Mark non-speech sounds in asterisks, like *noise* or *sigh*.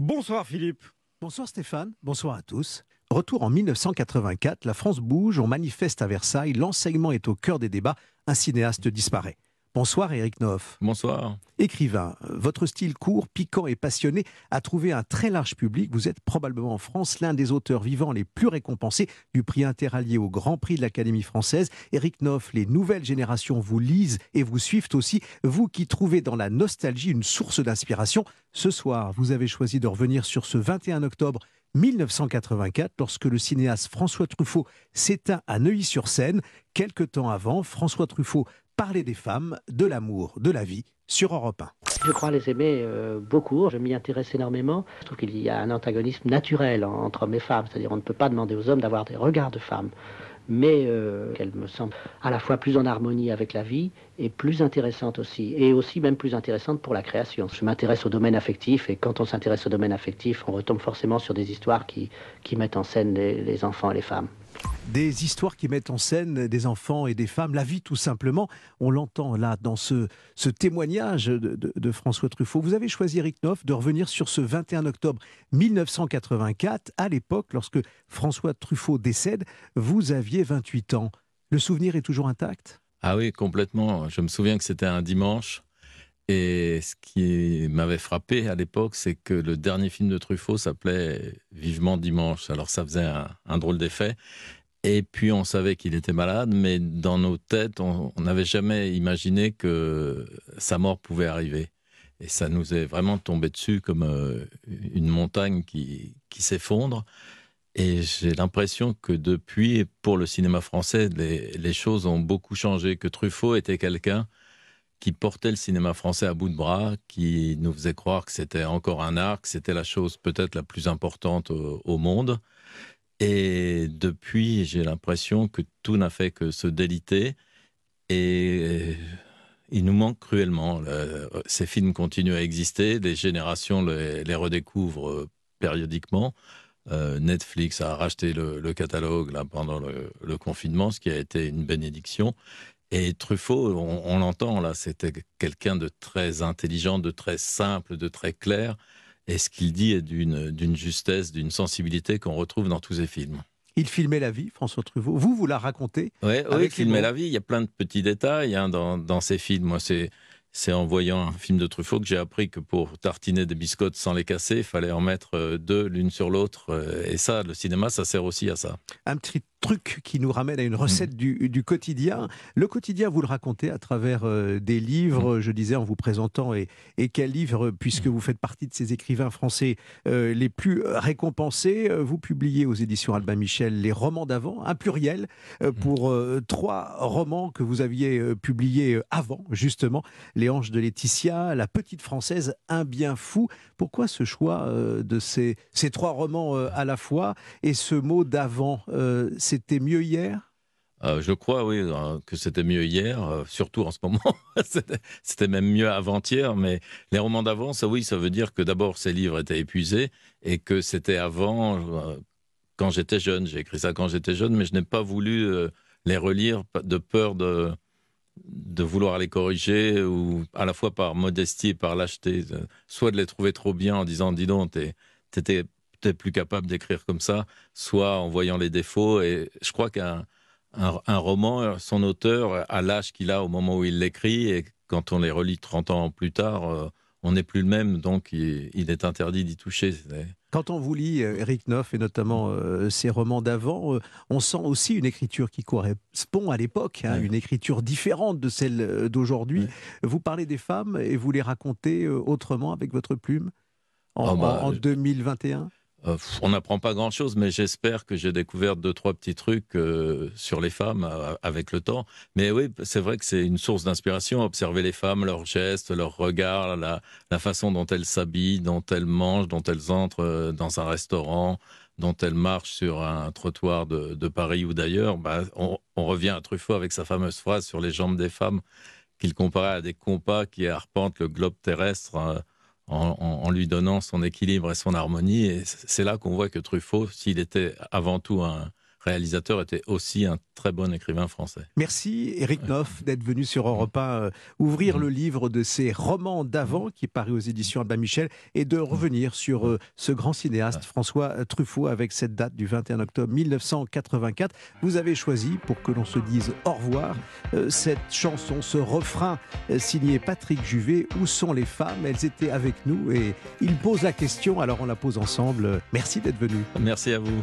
Bonsoir Philippe. Bonsoir Stéphane, bonsoir à tous. Retour en 1984, la France bouge, on manifeste à Versailles, l'enseignement est au cœur des débats, un cinéaste disparaît. Bonsoir Eric Noff. Bonsoir. Écrivain, votre style court, piquant et passionné a trouvé un très large public. Vous êtes probablement en France l'un des auteurs vivants les plus récompensés du prix interallié au Grand Prix de l'Académie française. Eric Noff, les nouvelles générations vous lisent et vous suivent aussi. Vous qui trouvez dans la nostalgie une source d'inspiration. Ce soir, vous avez choisi de revenir sur ce 21 octobre 1984, lorsque le cinéaste François Truffaut s'éteint à Neuilly-sur-Seine. Quelque temps avant, François Truffaut parlait des femmes, de l'amour, de la vie sur Europe 1. Je crois les aimer euh, beaucoup, je m'y intéresse énormément. Je trouve qu'il y a un antagonisme naturel entre hommes et femmes, c'est-à-dire on ne peut pas demander aux hommes d'avoir des regards de femmes mais euh, me semble à la fois plus en harmonie avec la vie et plus intéressante aussi, et aussi même plus intéressante pour la création. Je m'intéresse au domaine affectif, et quand on s'intéresse au domaine affectif, on retombe forcément sur des histoires qui, qui mettent en scène les enfants et les femmes des histoires qui mettent en scène des enfants et des femmes, la vie tout simplement. On l'entend là dans ce, témoignage de, François Truffaut. Vous avez choisi, Eric Noff, de revenir sur ce 21 octobre 1984. À l'époque, lorsque François Truffaut décède, vous aviez 28 ans. Le souvenir est toujours intact? Ah oui, complètement. Je me souviens que c'était un dimanche. Et ce qui m'avait frappé à l'époque, c'est que le dernier film de Truffaut s'appelait Vivement Dimanche. Alors ça faisait un drôle d'effet. Et puis on savait qu'il était malade, mais dans nos têtes, on n'avait jamais imaginé que sa mort pouvait arriver. Et ça nous est vraiment tombé dessus comme euh, une montagne qui, qui s'effondre. Et j'ai l'impression que depuis, pour le cinéma français, les, les, choses ont beaucoup changé, que Truffaut était quelqu'un qui portait le cinéma français à bout de bras, qui nous faisait croire que c'était encore un art, que c'était la chose peut-être la plus importante au monde. Et depuis, j'ai l'impression que tout n'a fait que se déliter. Et il nous manque cruellement. Ces films continuent à exister, des générations les, redécouvrent périodiquement. Euh, Netflix a racheté le, catalogue pendant le, confinement, ce qui a été une bénédiction. Et Truffaut, on, on l'entend là, c'était quelqu'un de très intelligent, de très simple, de très clair. Et ce qu'il dit est d'une justesse, d'une sensibilité qu'on retrouve dans tous ses films. Il filmait la vie, François Truffaut. Vous, vous la racontez Oui, il filmait la vie. Il y a plein de petits détails hein, dans, dans ces films. Moi, c'est c'est en voyant un film de Truffaut que j'ai appris que pour tartiner des biscottes sans les casser, il fallait en mettre euh, deux l'une sur l'autre. Euh, et ça, le cinéma, ça sert aussi à ça. Un petit truc qui nous ramène à une recette mm. du, quotidien. Le quotidien, vous le racontez à travers euh, des livres, mm. je disais en vous présentant, et, et quel livre, puisque mm. vous faites partie de ces écrivains français les plus récompensés. Vous publiez aux éditions Albin Michel les romans d'avant, un pluriel, pour trois romans que vous aviez publiés avant, justement les hanches de Laetitia, La petite française, Un bien fou. Pourquoi ce choix euh, de ces, ces, trois romans euh, à la fois et ce mot d'avant euh, C'était mieux hier? Je crois, oui, que c'était mieux hier, surtout en ce moment. *laughs* c'était même mieux avant-hier, mais les romans d'avant, ça, oui, ça veut dire que d'abord ces livres étaient épuisés et que c'était avant, quand j'étais jeune. J'ai écrit ça quand j'étais jeune, mais je n'ai pas voulu les relire de peur de, de vouloir les corriger ou à la fois par modestie et par lâcheté, soit de les trouver trop bien en disant dis donc t'étais peut-être plus capable d'écrire comme ça, soit en voyant les défauts. Et je crois qu'un un, roman, son auteur, à l'âge qu'il a au moment où il l'écrit, et quand on les relit 30 ans plus tard, euh, on n'est plus le même, donc il, est interdit d'y toucher. Quand on vous lit Eric euh, Neuf et notamment euh, ses romans d'avant, euh, on sent aussi une écriture qui correspond à l'époque, hein, une écriture différente de celle d'aujourd'hui. Vous parlez des femmes et vous les racontez autrement avec votre plume en 2021 ah euh, on n'apprend pas grand-chose, mais j'espère que j'ai découvert deux, trois petits trucs euh, sur les femmes euh, avec le temps. Mais oui, c'est vrai que c'est une source d'inspiration, observer les femmes, leurs gestes, leurs regards, la, façon dont elles s'habillent, dont elles mangent, dont elles entrent dans un restaurant, dont elles marchent sur un trottoir de, Paris ou d'ailleurs. Bah, on, revient à Truffaut avec sa fameuse phrase sur les jambes des femmes qu'il comparait à des compas qui arpentent le globe terrestre en, lui donnant son équilibre et son harmonie. Et c'est là qu'on voit que Truffaut, s'il était avant tout un réalisateur était aussi un très bon écrivain français. Merci Eric Noff d'être venu sur Europe 1 euh, ouvrir le livre de ses romans d'avant qui est paru aux éditions Albin Michel et de revenir sur euh, ce grand cinéaste François Truffaut avec cette date du 21 octobre 1984. Vous avez choisi pour que l'on se dise au revoir euh, cette chanson, ce refrain signé Patrick Juvet. Où sont les femmes? Elles étaient avec nous et il pose la question, alors on la pose ensemble. Merci d'être venu. Merci à vous.